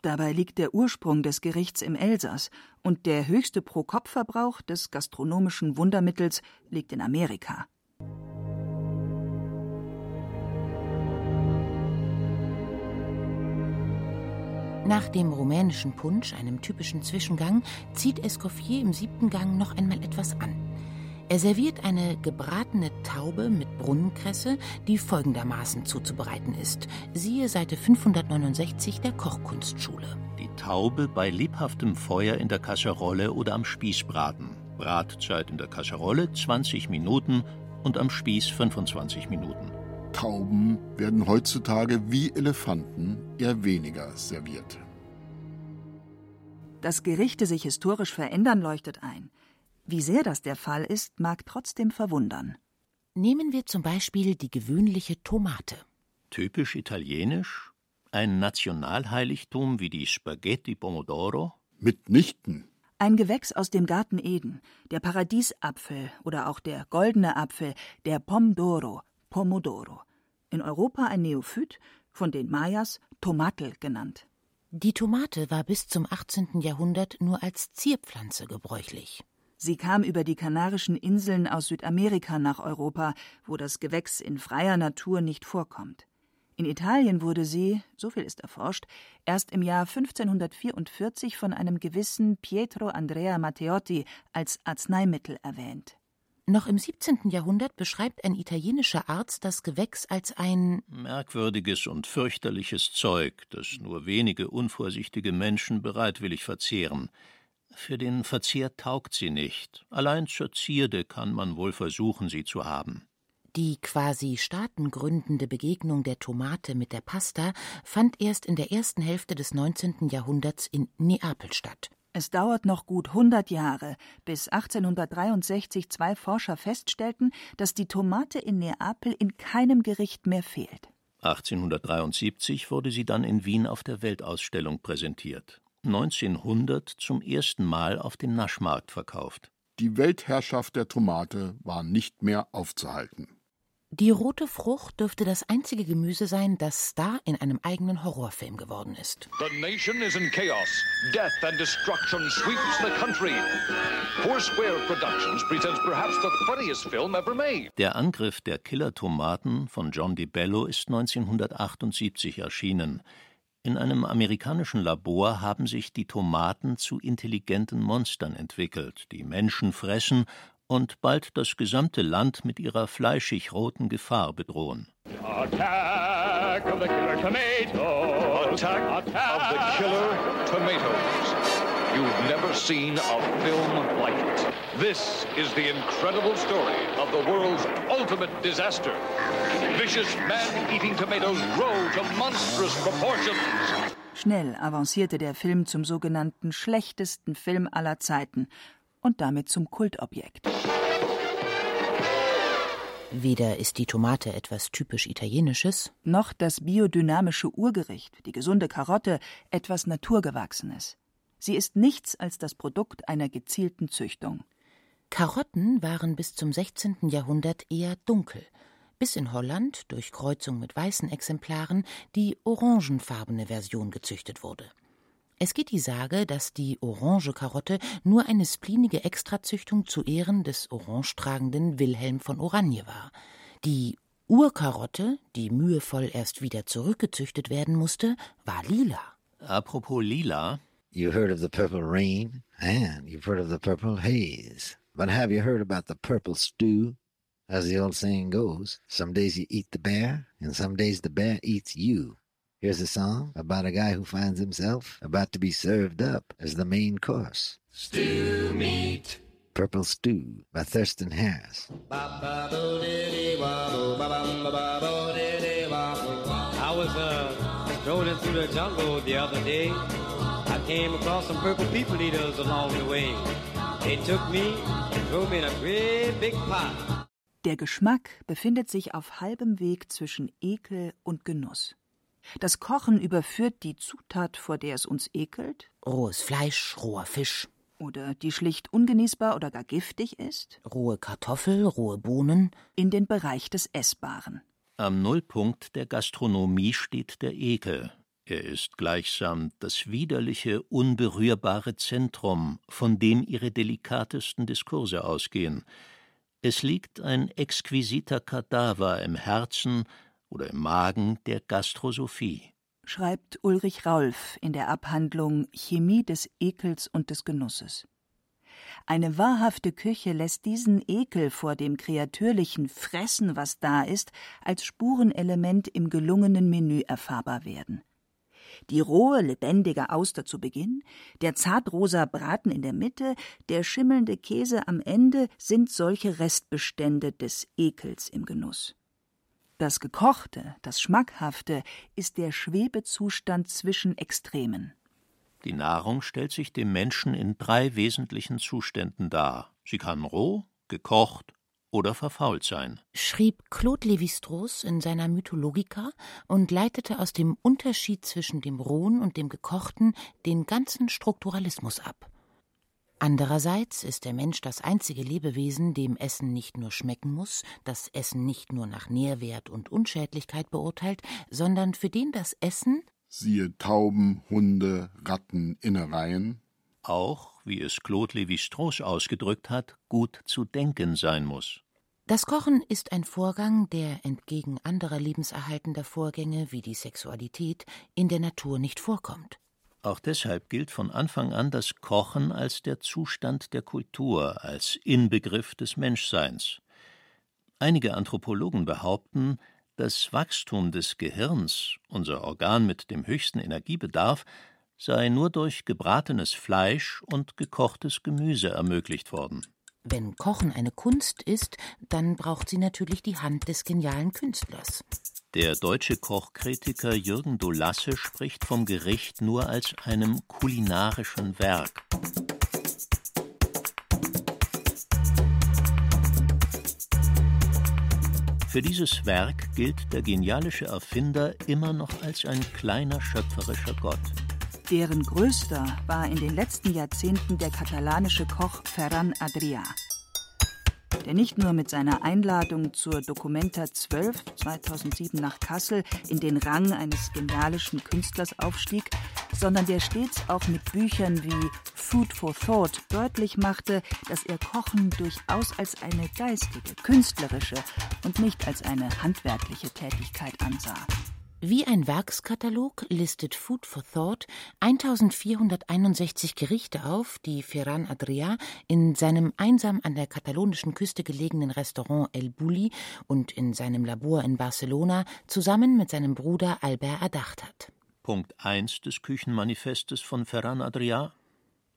Dabei liegt der Ursprung des Gerichts im Elsass und der höchste Pro-Kopf-Verbrauch des gastronomischen Wundermittels liegt in Amerika. Nach dem rumänischen Punsch, einem typischen Zwischengang, zieht Escoffier im siebten Gang noch einmal etwas an. Er serviert eine gebratene Taube mit Brunnenkresse, die folgendermaßen zuzubereiten ist. Siehe Seite 569 der Kochkunstschule. Die Taube bei lebhaftem Feuer in der Kasserolle oder am Spieß braten. Bratzeit in der Kasserolle 20 Minuten und am Spieß 25 Minuten. Tauben werden heutzutage wie Elefanten eher weniger serviert. Dass Gerichte sich historisch verändern, leuchtet ein. Wie sehr das der Fall ist, mag trotzdem verwundern. Nehmen wir zum Beispiel die gewöhnliche Tomate. Typisch italienisch? Ein Nationalheiligtum wie die Spaghetti Pomodoro? Mitnichten. Ein Gewächs aus dem Garten Eden, der Paradiesapfel oder auch der goldene Apfel, der Pomdoro, Pomodoro. In Europa ein Neophyt, von den Mayas Tomatl genannt. Die Tomate war bis zum 18. Jahrhundert nur als Zierpflanze gebräuchlich. Sie kam über die Kanarischen Inseln aus Südamerika nach Europa, wo das Gewächs in freier Natur nicht vorkommt. In Italien wurde sie, so viel ist erforscht, erst im Jahr 1544 von einem gewissen Pietro Andrea Matteotti als Arzneimittel erwähnt. Noch im 17. Jahrhundert beschreibt ein italienischer Arzt das Gewächs als ein merkwürdiges und fürchterliches Zeug, das nur wenige unvorsichtige Menschen bereitwillig verzehren. Für den Verzehr taugt sie nicht. Allein zur Zierde kann man wohl versuchen, sie zu haben. Die quasi staatengründende Begegnung der Tomate mit der Pasta fand erst in der ersten Hälfte des 19. Jahrhunderts in Neapel statt. Es dauert noch gut 100 Jahre, bis 1863 zwei Forscher feststellten, dass die Tomate in Neapel in keinem Gericht mehr fehlt. 1873 wurde sie dann in Wien auf der Weltausstellung präsentiert. 1900 zum ersten Mal auf den Naschmarkt verkauft. Die Weltherrschaft der Tomate war nicht mehr aufzuhalten. Die rote Frucht dürfte das einzige Gemüse sein, das Star in einem eigenen Horrorfilm geworden ist. The nation is in chaos. Death and destruction sweeps the country. Foursquare Productions presents perhaps the funniest film ever made. Der Angriff der Killer-Tomaten von John DiBello ist 1978 erschienen. In einem amerikanischen Labor haben sich die Tomaten zu intelligenten Monstern entwickelt, die Menschen fressen und bald das gesamte Land mit ihrer fleischig roten Gefahr bedrohen. Attack of the killer tomatoes. Attack, of the killer tomatoes. You've never seen a film like it. This is the incredible story of the world's ultimate disaster. Vicious man-eating tomatoes grow to monstrous proportions. Schnell avancierte der Film zum sogenannten schlechtesten Film aller Zeiten und damit zum Kultobjekt. Weder ist die Tomate etwas typisch Italienisches, noch das biodynamische Urgericht, die gesunde Karotte, etwas Naturgewachsenes. Sie ist nichts als das Produkt einer gezielten Züchtung. Karotten waren bis zum 16. Jahrhundert eher dunkel, bis in Holland durch Kreuzung mit weißen Exemplaren die orangenfarbene Version gezüchtet wurde. Es geht die Sage, dass die orange Karotte nur eine splinige Extrazüchtung zu Ehren des orangetragenden Wilhelm von Oranje war. Die Urkarotte, die mühevoll erst wieder zurückgezüchtet werden musste, war lila. Apropos lila. You heard of the purple rain, and you've heard of the purple haze. But have you heard about the purple stew? As the old saying goes, some days you eat the bear, and some days the bear eats you. Here's a song about a guy who finds himself about to be served up as the main course. Stew meat. Purple Stew by Thurston Harris. I was uh, strolling through the jungle the other day. Came across some purple people eaters along the way. They took me and threw me in a great big pot. Der Geschmack befindet sich auf halbem Weg zwischen Ekel und Genuss. Das Kochen überführt die Zutat, vor der es uns ekelt. Rohes Fleisch, roher Fisch. Oder die schlicht ungenießbar oder gar giftig ist. Rohe Kartoffel, rohe Bohnen. In den Bereich des Essbaren. Am Nullpunkt der Gastronomie steht der Ekel. Er ist gleichsam das widerliche, unberührbare Zentrum, von dem ihre delikatesten Diskurse ausgehen. Es liegt ein exquisiter Kadaver im Herzen oder im Magen der Gastrosophie. Schreibt Ulrich Raulf in der Abhandlung Chemie des Ekels und des Genusses. Eine wahrhafte Küche lässt diesen Ekel vor dem kreatürlichen Fressen, was da ist, als Spurenelement im gelungenen Menü erfahrbar werden. Die rohe, lebendige Auster zu Beginn, der zartrosa Braten in der Mitte, der schimmelnde Käse am Ende sind solche Restbestände des Ekels im Genuss. Das Gekochte, das Schmackhafte ist der Schwebezustand zwischen Extremen. Die Nahrung stellt sich dem Menschen in drei wesentlichen Zuständen dar. Sie kann roh, gekocht oder verfault sein. Schrieb Claude Lévi-Strauss in seiner Mythologica und leitete aus dem Unterschied zwischen dem Rohen und dem Gekochten den ganzen Strukturalismus ab. Andererseits ist der Mensch das einzige Lebewesen, dem Essen nicht nur schmecken muss, das Essen nicht nur nach Nährwert und Unschädlichkeit beurteilt, sondern für den das Essen siehe Tauben, Hunde, Ratten, Innereien auch, wie es Claude Lévi-Strauss ausgedrückt hat, gut zu denken sein muss. Das Kochen ist ein Vorgang, der entgegen anderer lebenserhaltender Vorgänge wie die Sexualität in der Natur nicht vorkommt. Auch deshalb gilt von Anfang an das Kochen als der Zustand der Kultur, als Inbegriff des Menschseins. Einige Anthropologen behaupten, das Wachstum des Gehirns, unser Organ mit dem höchsten Energiebedarf, sei nur durch gebratenes Fleisch und gekochtes Gemüse ermöglicht worden. Wenn Kochen eine Kunst ist, dann braucht sie natürlich die Hand des genialen Künstlers. Der deutsche Kochkritiker Jürgen Dolasse spricht vom Gericht nur als einem kulinarischen Werk. Für dieses Werk gilt der genialische Erfinder immer noch als ein kleiner schöpferischer Gott. Deren größter war in den letzten Jahrzehnten der katalanische Koch Ferran Adrià, der nicht nur mit seiner Einladung zur Documenta 12 2007 nach Kassel in den Rang eines genialischen Künstlers aufstieg, sondern der stets auch mit Büchern wie Food for Thought deutlich machte, dass er Kochen durchaus als eine geistige, künstlerische und nicht als eine handwerkliche Tätigkeit ansah. Wie ein Werkskatalog listet Food for Thought 1461 Gerichte auf, die Ferran Adrià in seinem einsam an der katalonischen Küste gelegenen Restaurant El Bulli und in seinem Labor in Barcelona zusammen mit seinem Bruder Albert erdacht hat. Punkt 1 des Küchenmanifestes von Ferran Adrià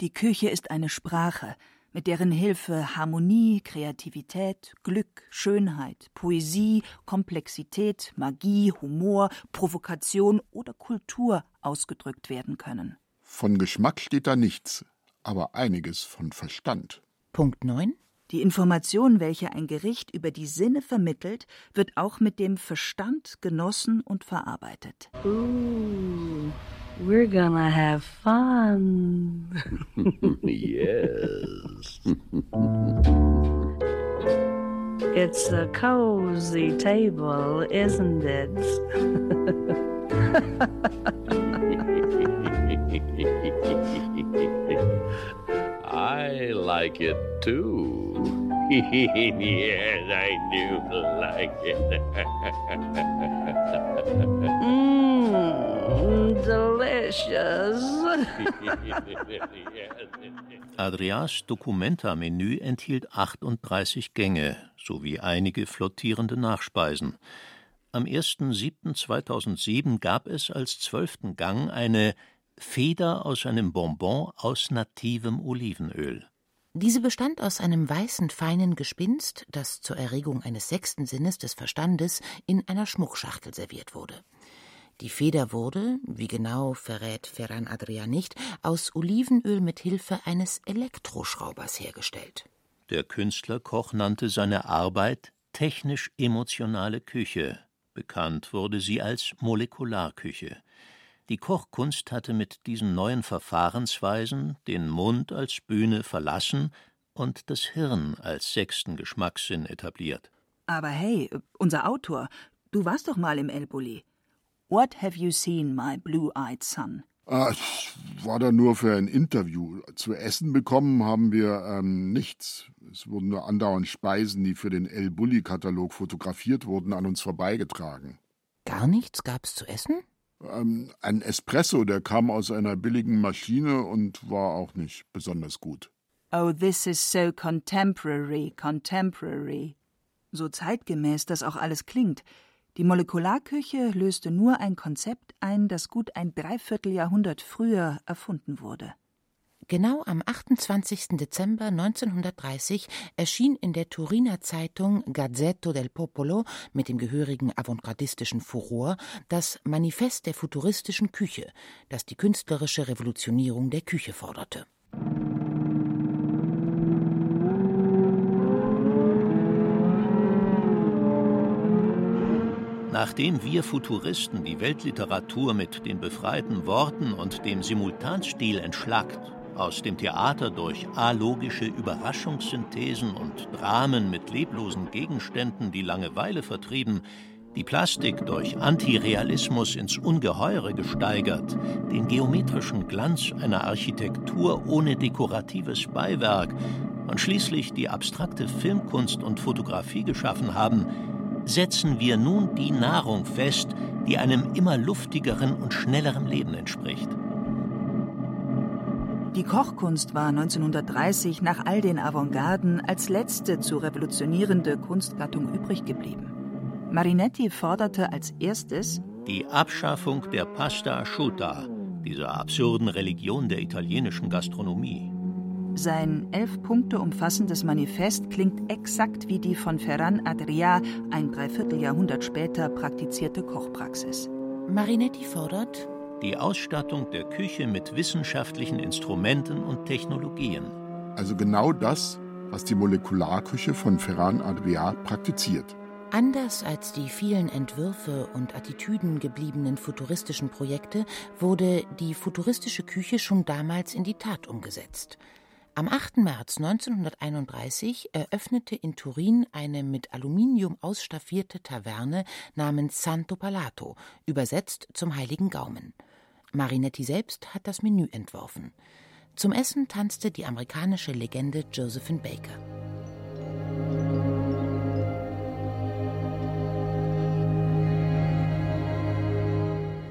Die Küche ist eine Sprache, mit deren Hilfe Harmonie, Kreativität, Glück, Schönheit, Poesie, Komplexität, Magie, Humor, Provokation oder Kultur ausgedrückt werden können. Von Geschmack steht da nichts, aber einiges von Verstand. Punkt 9. Die Information, welche ein Gericht über die Sinne vermittelt, wird auch mit dem Verstand genossen und verarbeitet. Ooh. We're gonna have fun. (laughs) yes. it's a cozy table, isn't it? I like it too. (laughs) yes, I do like it. (laughs) Mmm, delicious. (laughs) Adrias Documenta-Menü enthielt 38 Gänge sowie einige flottierende Nachspeisen. Am 1.7.2007 gab es als zwölften Gang eine Feder aus einem Bonbon aus nativem Olivenöl. Diese bestand aus einem weißen, feinen Gespinst, das zur Erregung eines sechsten Sinnes des Verstandes in einer Schmuckschachtel serviert wurde. Die Feder wurde, wie genau verrät Ferran Adria nicht, aus Olivenöl mit Hilfe eines Elektroschraubers hergestellt. Der Künstlerkoch nannte seine Arbeit technisch-emotionale Küche. Bekannt wurde sie als Molekularküche. Die Kochkunst hatte mit diesen neuen Verfahrensweisen den Mund als Bühne verlassen und das Hirn als sechsten Geschmackssinn etabliert. Aber hey, unser Autor, du warst doch mal im El Bulli. What have you seen, my blue-eyed son? Ah, ich war da nur für ein Interview. Zu essen bekommen haben wir ähm, nichts. Es wurden nur andauernd Speisen, die für den El Bulli-Katalog fotografiert wurden, an uns vorbeigetragen. Gar nichts gab's zu essen? Ähm, ein Espresso, der kam aus einer billigen Maschine und war auch nicht besonders gut. Oh, this is so contemporary, contemporary. So zeitgemäß das auch alles klingt. Die Molekularküche löste nur ein Konzept ein, das gut ein Dreivierteljahrhundert früher erfunden wurde. Genau am 28. Dezember 1930 erschien in der Turiner Zeitung Gazzetto del Popolo mit dem gehörigen avantgardistischen Furor das Manifest der futuristischen Küche, das die künstlerische Revolutionierung der Küche forderte. Nachdem wir Futuristen die Weltliteratur mit den befreiten Worten und dem Simultanstil entschlackt, aus dem Theater durch alogische Überraschungssynthesen und Dramen mit leblosen Gegenständen die Langeweile vertrieben, die Plastik durch Antirealismus ins Ungeheure gesteigert, den geometrischen Glanz einer Architektur ohne dekoratives Beiwerk und schließlich die abstrakte Filmkunst und Fotografie geschaffen haben, setzen wir nun die Nahrung fest, die einem immer luftigeren und schnelleren Leben entspricht. Die Kochkunst war 1930 nach all den Avantgarden als letzte zu revolutionierende Kunstgattung übrig geblieben. Marinetti forderte als erstes die Abschaffung der Pasta Asciutta, dieser absurden Religion der italienischen Gastronomie. Sein elf Punkte umfassendes Manifest klingt exakt wie die von Ferran Adrià ein Dreivierteljahrhundert später praktizierte Kochpraxis. Marinetti fordert die Ausstattung der Küche mit wissenschaftlichen Instrumenten und Technologien. Also genau das, was die Molekularküche von Ferran Adrià praktiziert. Anders als die vielen Entwürfe und Attitüden gebliebenen futuristischen Projekte wurde die futuristische Küche schon damals in die Tat umgesetzt. Am 8. März 1931 eröffnete in Turin eine mit Aluminium ausstaffierte Taverne namens Santo Palato, übersetzt zum Heiligen Gaumen. Marinetti selbst hat das Menü entworfen. Zum Essen tanzte die amerikanische Legende Josephine Baker.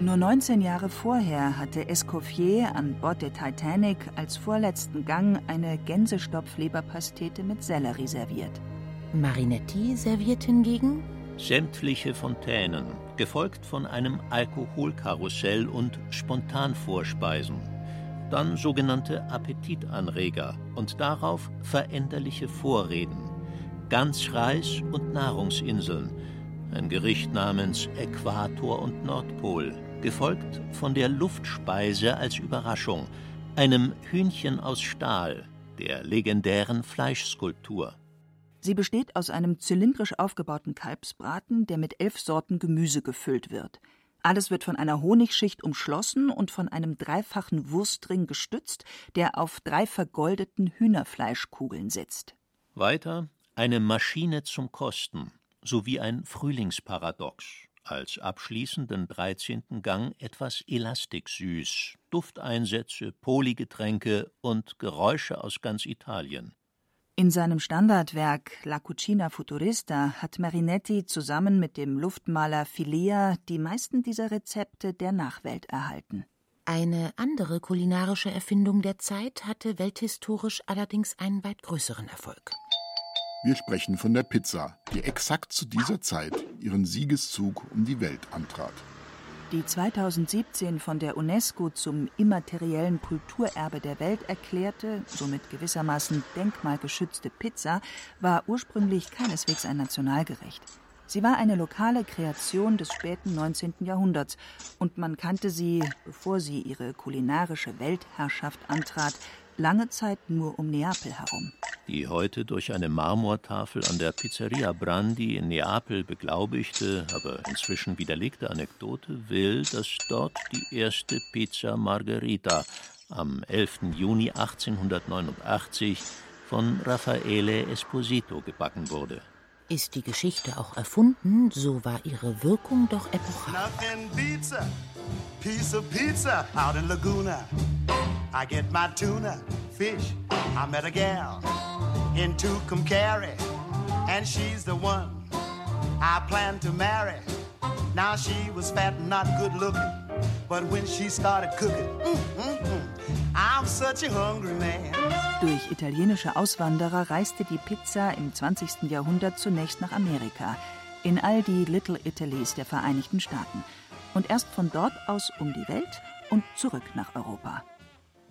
Nur 19 Jahre vorher hatte Escoffier an Bord der Titanic als vorletzten Gang eine Gänsestopfleberpastete mit Sellerie serviert. Marinetti serviert hingegen sämtliche Fontänen, gefolgt von einem Alkoholkarussell und Spontanvorspeisen. Dann sogenannte Appetitanreger und darauf veränderliche Vorreden. Ganzreis und Nahrungsinseln. Ein Gericht namens Äquator und Nordpol, gefolgt von der Luftspeise als Überraschung, einem Hühnchen aus Stahl, der legendären Fleischskulptur. Sie besteht aus einem zylindrisch aufgebauten Kalbsbraten, der mit elf Sorten Gemüse gefüllt wird. Alles wird von einer Honigschicht umschlossen und von einem dreifachen Wurstring gestützt, der auf drei vergoldeten Hühnerfleischkugeln sitzt. Weiter eine Maschine zum Kosten sowie ein Frühlingsparadox. Als abschließenden 13. Gang etwas elastiksüß, Dufteinsätze, Poligetränke und Geräusche aus ganz Italien. In seinem Standardwerk La Cucina Futurista hat Marinetti zusammen mit dem Luftmaler Filea die meisten dieser Rezepte der Nachwelt erhalten. Eine andere kulinarische Erfindung der Zeit hatte welthistorisch allerdings einen weit größeren Erfolg. Wir sprechen von der Pizza, die exakt zu dieser Zeit ihren Siegeszug um die Welt antrat. Die 2017 von der UNESCO zum immateriellen Kulturerbe der Welt erklärte, somit gewissermaßen denkmalgeschützte Pizza war ursprünglich keineswegs ein Nationalgericht. Sie war eine lokale Kreation des späten 19. Jahrhunderts und man kannte sie, bevor sie ihre kulinarische Weltherrschaft antrat, lange Zeit nur um Neapel herum. Die heute durch eine Marmortafel an der Pizzeria Brandi in Neapel beglaubigte, aber inzwischen widerlegte Anekdote will, dass dort die erste Pizza Margherita am 11. Juni 1889 von Raffaele Esposito gebacken wurde. Ist die Geschichte auch erfunden, so war ihre Wirkung doch epochal. Nothing beats a piece of pizza out in Laguna. I get my tuna, fish. I met a gal in Tucumcari, and she's the one I plan to marry. Now she was fat and not good looking, but when she started cooking, mm, mm, mm, I'm such a hungry man. Durch italienische Auswanderer reiste die Pizza im 20. Jahrhundert zunächst nach Amerika, in all die Little Italys der Vereinigten Staaten und erst von dort aus um die Welt und zurück nach Europa.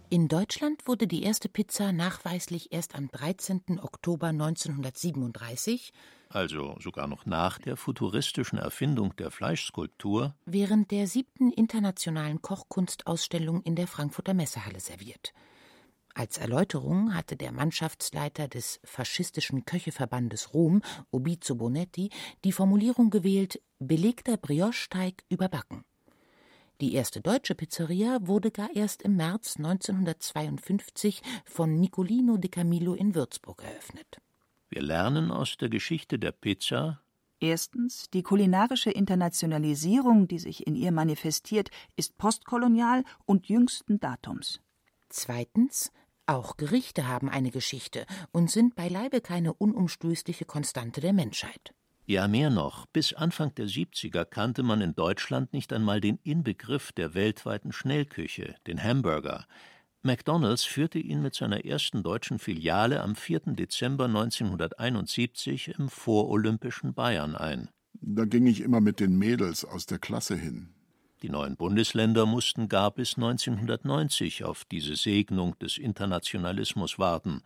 In Deutschland wurde die erste Pizza nachweislich erst am 13. Oktober 1937, also sogar noch nach der futuristischen Erfindung der Fleischskulptur, während der siebten internationalen Kochkunstausstellung in der Frankfurter Messehalle serviert. Als Erläuterung hatte der Mannschaftsleiter des faschistischen Köcheverbandes Rom, Obizio Bonetti, die Formulierung gewählt: belegter Brioche-Teig überbacken. Die erste deutsche Pizzeria wurde gar erst im März 1952 von Nicolino de Camillo in Würzburg eröffnet. Wir lernen aus der Geschichte der Pizza, Erstens, die kulinarische Internationalisierung, die sich in ihr manifestiert, ist postkolonial und jüngsten Datums. Zweitens, auch Gerichte haben eine Geschichte und sind beileibe keine unumstößliche Konstante der Menschheit. Ja, mehr noch. Bis Anfang der 70er kannte man in Deutschland nicht einmal den Inbegriff der weltweiten Schnellküche, den Hamburger. McDonald's führte ihn mit seiner ersten deutschen Filiale am 4. Dezember 1971 im vorolympischen Bayern ein. Da ging ich immer mit den Mädels aus der Klasse hin. Die neuen Bundesländer mussten gar bis 1990 auf diese Segnung des Internationalismus warten.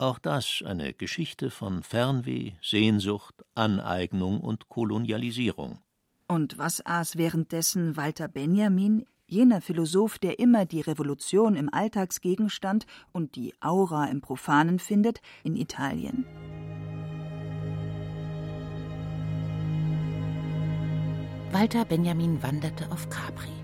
Auch das eine Geschichte von Fernweh, Sehnsucht, Aneignung und Kolonialisierung. Und was aß währenddessen Walter Benjamin, jener Philosoph, der immer die Revolution im Alltagsgegenstand und die Aura im Profanen findet, in Italien? Walter Benjamin wanderte auf Capri.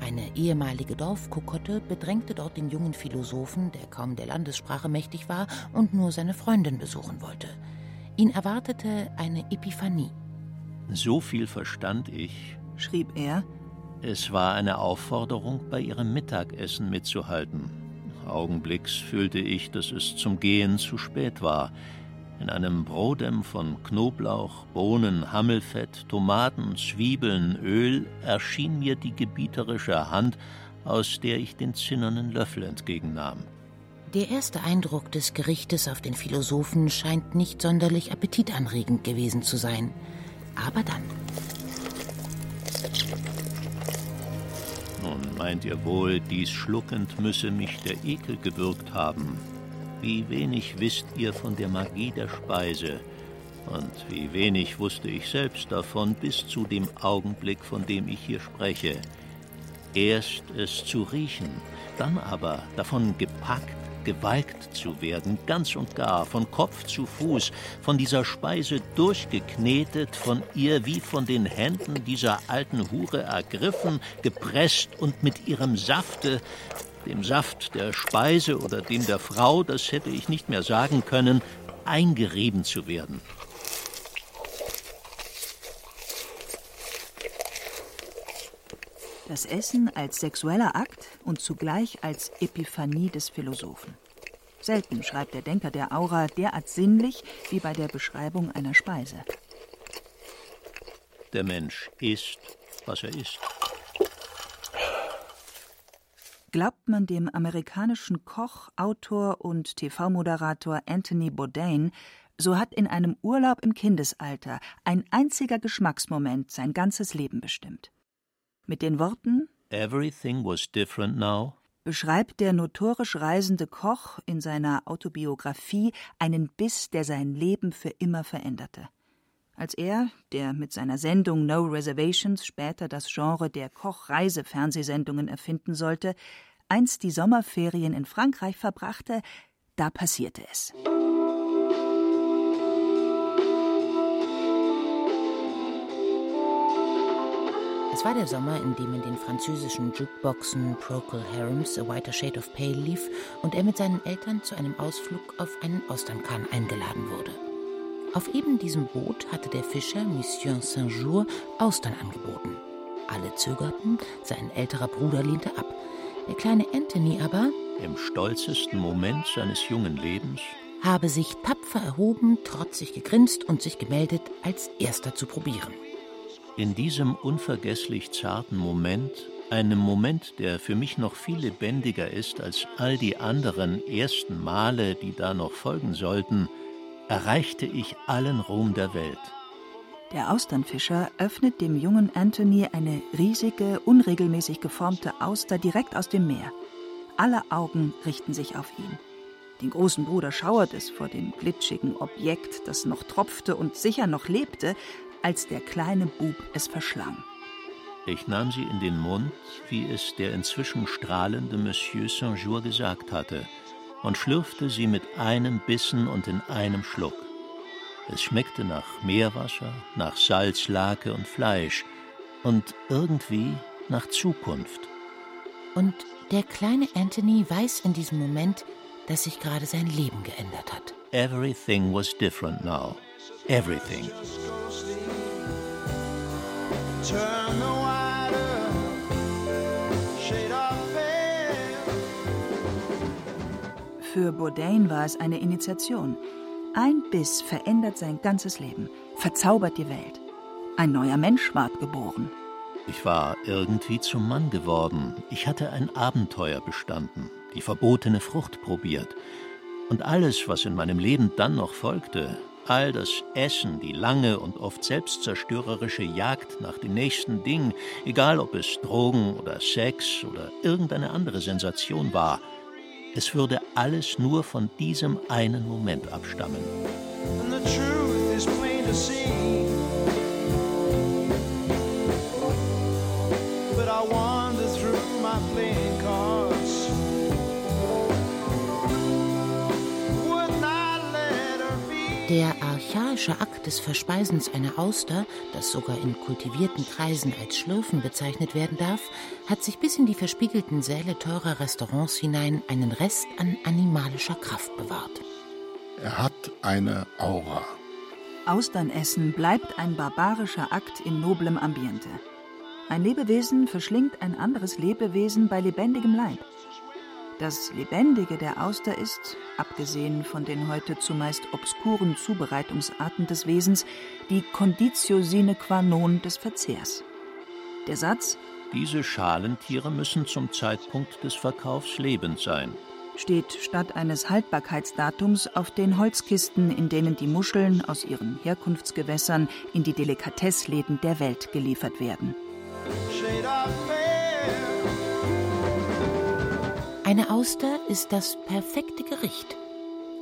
Eine ehemalige Dorfkokotte bedrängte dort den jungen Philosophen, der kaum der Landessprache mächtig war und nur seine Freundin besuchen wollte. Ihn erwartete eine Epiphanie. So viel verstand ich, schrieb er. Es war eine Aufforderung, bei ihrem Mittagessen mitzuhalten. Augenblicks fühlte ich, dass es zum Gehen zu spät war. In einem Brodem von Knoblauch, Bohnen, Hammelfett, Tomaten, Zwiebeln, Öl erschien mir die gebieterische Hand, aus der ich den zinnernen Löffel entgegennahm. Der erste Eindruck des Gerichtes auf den Philosophen scheint nicht sonderlich appetitanregend gewesen zu sein. Aber dann. Nun meint ihr wohl, dies schluckend müsse mich der Ekel gewürgt haben. Wie wenig wisst ihr von der Magie der Speise, und wie wenig wusste ich selbst davon bis zu dem Augenblick, von dem ich hier spreche. Erst es zu riechen, dann aber davon gepackt, gewalkt zu werden, ganz und gar, von Kopf zu Fuß, von dieser Speise durchgeknetet, von ihr wie von den Händen dieser alten Hure ergriffen, gepresst und mit ihrem Safte dem Saft der Speise oder dem der Frau, das hätte ich nicht mehr sagen können, eingerieben zu werden. Das Essen als sexueller Akt und zugleich als Epiphanie des Philosophen. Selten schreibt der Denker der Aura derart sinnlich wie bei der Beschreibung einer Speise. Der Mensch isst, was er isst. Glaubt man dem amerikanischen Koch, Autor und TV-Moderator Anthony Bourdain, so hat in einem Urlaub im Kindesalter ein einziger Geschmacksmoment sein ganzes Leben bestimmt. Mit den Worten Everything was different now beschreibt der notorisch reisende Koch in seiner Autobiografie einen Biss, der sein Leben für immer veränderte. Als er, der mit seiner Sendung No Reservations später das Genre der Koch-Reise-Fernsehsendungen erfinden sollte, einst die Sommerferien in Frankreich verbrachte, da passierte es. Es war der Sommer, in dem in den französischen Jukeboxen Procol Harums A Whiter Shade of Pale lief und er mit seinen Eltern zu einem Ausflug auf einen Austernkahn eingeladen wurde. Auf eben diesem Boot hatte der Fischer Monsieur Saint-Jour Austern angeboten. Alle zögerten, sein älterer Bruder lehnte ab. Der kleine Anthony aber, im stolzesten Moment seines jungen Lebens, habe sich tapfer erhoben, trotzig gegrinst und sich gemeldet, als erster zu probieren. In diesem unvergesslich zarten Moment, einem Moment, der für mich noch viel lebendiger ist als all die anderen ersten Male, die da noch folgen sollten, erreichte ich allen Ruhm der Welt. Der Austernfischer öffnet dem jungen Anthony eine riesige, unregelmäßig geformte Auster direkt aus dem Meer. Alle Augen richten sich auf ihn. Den großen Bruder schauert es vor dem glitschigen Objekt, das noch tropfte und sicher noch lebte, als der kleine Bub es verschlang. Ich nahm sie in den Mund, wie es der inzwischen strahlende Monsieur Saint-Jour gesagt hatte, und schlürfte sie mit einem Bissen und in einem Schluck. Es schmeckte nach Meerwasser, nach Salz, Lake und Fleisch und irgendwie nach Zukunft. Und der kleine Anthony weiß in diesem Moment, dass sich gerade sein Leben geändert hat. Everything was different now. Everything. Für Bourdain war es eine Initiation. Ein Biss verändert sein ganzes Leben, verzaubert die Welt. Ein neuer Mensch ward geboren. Ich war irgendwie zum Mann geworden. Ich hatte ein Abenteuer bestanden, die verbotene Frucht probiert. Und alles, was in meinem Leben dann noch folgte, all das Essen, die lange und oft selbstzerstörerische Jagd nach dem nächsten Ding, egal ob es Drogen oder Sex oder irgendeine andere Sensation war, es würde alles nur von diesem einen Moment abstammen. And the truth is plain to see. But I wander through my playing cards. Der archaische Akt des Verspeisens einer Auster, das sogar in kultivierten Kreisen als Schlürfen bezeichnet werden darf, hat sich bis in die verspiegelten Säle teurer Restaurants hinein einen Rest an animalischer Kraft bewahrt. Er hat eine Aura. Austernessen bleibt ein barbarischer Akt in noblem Ambiente. Ein Lebewesen verschlingt ein anderes Lebewesen bei lebendigem Leib. Das Lebendige der Auster ist, abgesehen von den heute zumeist obskuren Zubereitungsarten des Wesens, die Conditio sine qua non des Verzehrs. Der Satz Diese Schalentiere müssen zum Zeitpunkt des Verkaufs lebend sein steht statt eines Haltbarkeitsdatums auf den Holzkisten, in denen die Muscheln aus ihren Herkunftsgewässern in die Delikatessläden der Welt geliefert werden. Eine Auster ist das perfekte Gericht.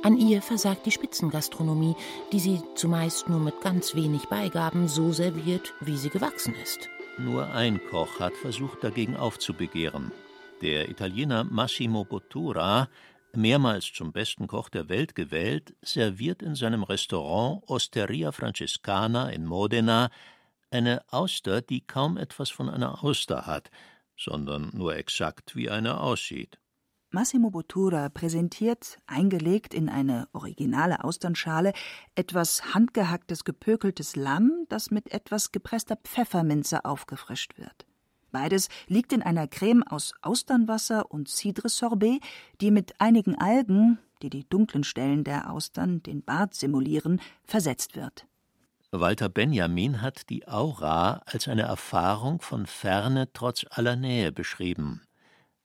An ihr versagt die Spitzengastronomie, die sie zumeist nur mit ganz wenig Beigaben so serviert, wie sie gewachsen ist. Nur ein Koch hat versucht, dagegen aufzubegehren. Der Italiener Massimo Bottura, mehrmals zum besten Koch der Welt gewählt, serviert in seinem Restaurant Osteria Francescana in Modena eine Auster, die kaum etwas von einer Auster hat, sondern nur exakt wie eine aussieht. Massimo Bottura präsentiert, eingelegt in eine originale Austernschale, etwas handgehacktes gepökeltes Lamm, das mit etwas gepresster Pfefferminze aufgefrischt wird. Beides liegt in einer Creme aus Austernwasser und Cidre-Sorbet, die mit einigen Algen, die die dunklen Stellen der Austern, den Bart simulieren, versetzt wird. Walter Benjamin hat die Aura als eine Erfahrung von Ferne trotz aller Nähe beschrieben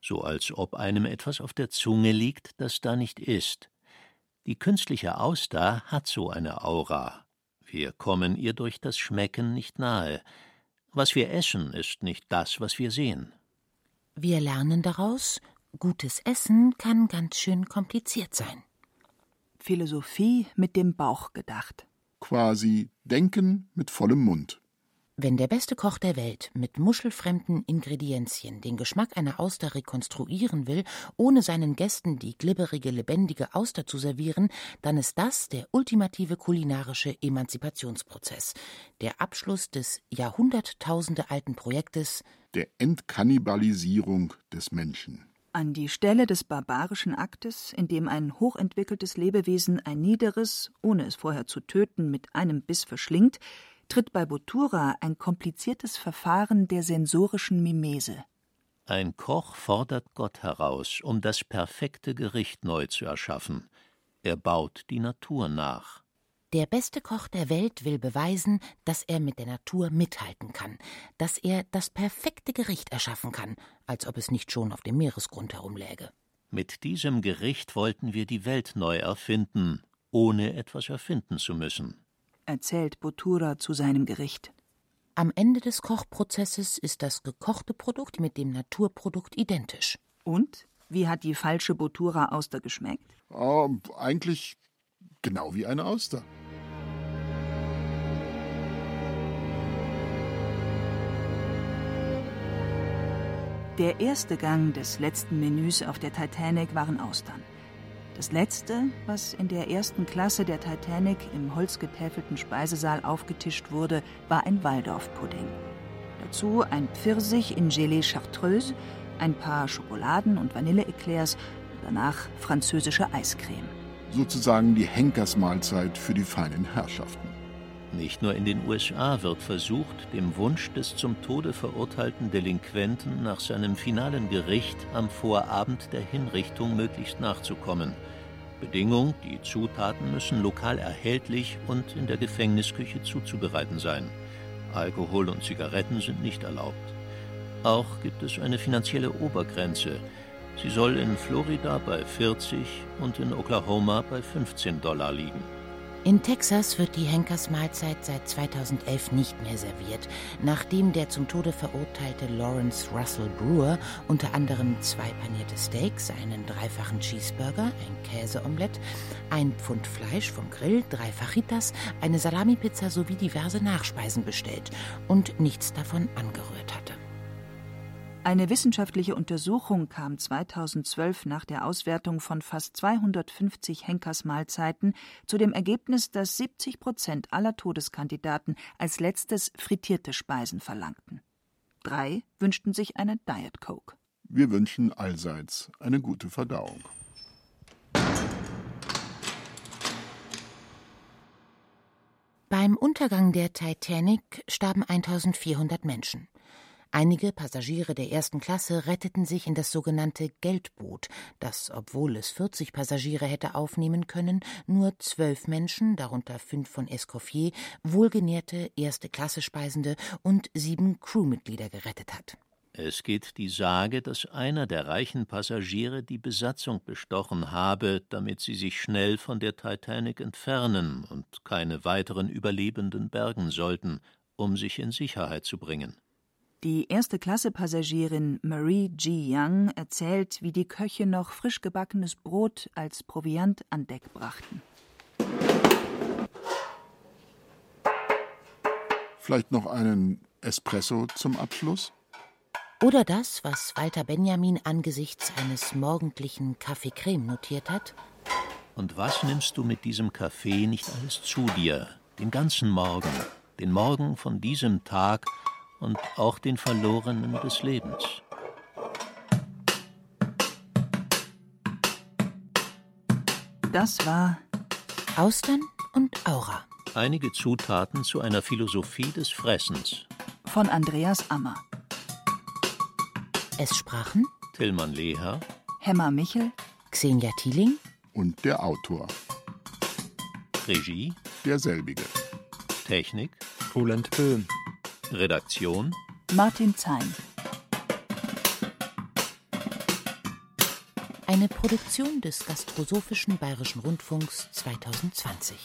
so als ob einem etwas auf der Zunge liegt, das da nicht ist. Die künstliche Auster hat so eine Aura. Wir kommen ihr durch das Schmecken nicht nahe. Was wir essen, ist nicht das, was wir sehen. Wir lernen daraus, gutes Essen kann ganz schön kompliziert sein. Philosophie mit dem Bauch gedacht. Quasi Denken mit vollem Mund. Wenn der beste Koch der Welt mit muschelfremden Ingredienzien den Geschmack einer Auster rekonstruieren will, ohne seinen Gästen die glibberige, lebendige Auster zu servieren, dann ist das der ultimative kulinarische Emanzipationsprozess, der Abschluss des jahrhunderttausende-alten Projektes der Entkannibalisierung des Menschen. An die Stelle des barbarischen Aktes, in dem ein hochentwickeltes Lebewesen ein niederes, ohne es vorher zu töten, mit einem Biss verschlingt, tritt bei Bottura ein kompliziertes Verfahren der sensorischen Mimese. Ein Koch fordert Gott heraus, um das perfekte Gericht neu zu erschaffen. Er baut die Natur nach. Der beste Koch der Welt will beweisen, dass er mit der Natur mithalten kann, dass er das perfekte Gericht erschaffen kann, als ob es nicht schon auf dem Meeresgrund herumläge. Mit diesem Gericht wollten wir die Welt neu erfinden, ohne etwas erfinden zu müssen erzählt Bottura zu seinem Gericht. Am Ende des Kochprozesses ist das gekochte Produkt mit dem Naturprodukt identisch. Und? Wie hat die falsche Bottura-Auster geschmeckt? Oh, eigentlich genau wie eine Auster. Der erste Gang des letzten Menüs auf der Titanic waren Austern. Das letzte, was in der ersten Klasse der Titanic im holzgetäfelten Speisesaal aufgetischt wurde, war ein Waldorfpudding. Dazu ein Pfirsich in Gelee Chartreuse, ein paar Schokoladen- und Vanilleeclairs, danach französische Eiscreme. Sozusagen die Henkersmahlzeit für die feinen Herrschaften. Nicht nur in den USA wird versucht, dem Wunsch des zum Tode verurteilten Delinquenten nach seinem finalen Gericht am Vorabend der Hinrichtung möglichst nachzukommen. Bedingung, die Zutaten müssen lokal erhältlich und in der Gefängnisküche zuzubereiten sein. Alkohol und Zigaretten sind nicht erlaubt. Auch gibt es eine finanzielle Obergrenze. Sie soll in Florida bei 40 und in Oklahoma bei 15 Dollar liegen. In Texas wird die Henkersmahlzeit seit 2011 nicht mehr serviert, nachdem der zum Tode verurteilte Lawrence Russell Brewer unter anderem zwei panierte Steaks, einen dreifachen Cheeseburger, ein Käseomelett, ein Pfund Fleisch vom Grill, drei Fajitas, eine Salamipizza sowie diverse Nachspeisen bestellt und nichts davon angerührt hatte. Eine wissenschaftliche Untersuchung kam 2012 nach der Auswertung von fast 250 Henkersmahlzeiten zu dem Ergebnis, dass 70 Prozent aller Todeskandidaten als letztes frittierte Speisen verlangten. Drei wünschten sich eine Diet Coke. Wir wünschen allseits eine gute Verdauung. Beim Untergang der Titanic starben 1400 Menschen. Einige Passagiere der ersten Klasse retteten sich in das sogenannte Geldboot, das, obwohl es 40 Passagiere hätte aufnehmen können, nur zwölf Menschen, darunter fünf von Escoffier, wohlgenährte erste Klasse Speisende und sieben Crewmitglieder gerettet hat. Es geht die Sage, dass einer der reichen Passagiere die Besatzung bestochen habe, damit sie sich schnell von der Titanic entfernen und keine weiteren Überlebenden bergen sollten, um sich in Sicherheit zu bringen. Die erste Klasse Passagierin Marie G. Young erzählt, wie die Köche noch frisch gebackenes Brot als Proviant an Deck brachten. Vielleicht noch einen Espresso zum Abschluss? Oder das, was Walter Benjamin angesichts eines morgendlichen Kaffee Creme notiert hat. Und was nimmst du mit diesem Kaffee nicht alles zu dir? Den ganzen Morgen, den Morgen von diesem Tag, und auch den Verlorenen des Lebens. Das war Austern und Aura. Einige Zutaten zu einer Philosophie des Fressens. Von Andreas Ammer. Es sprachen Tillmann Leher, Hemmer Michel, Xenia Thieling und der Autor. Regie derselbige. Technik Roland Böhm. Redaktion Martin Zein. Eine Produktion des Gastrosophischen Bayerischen Rundfunks 2020.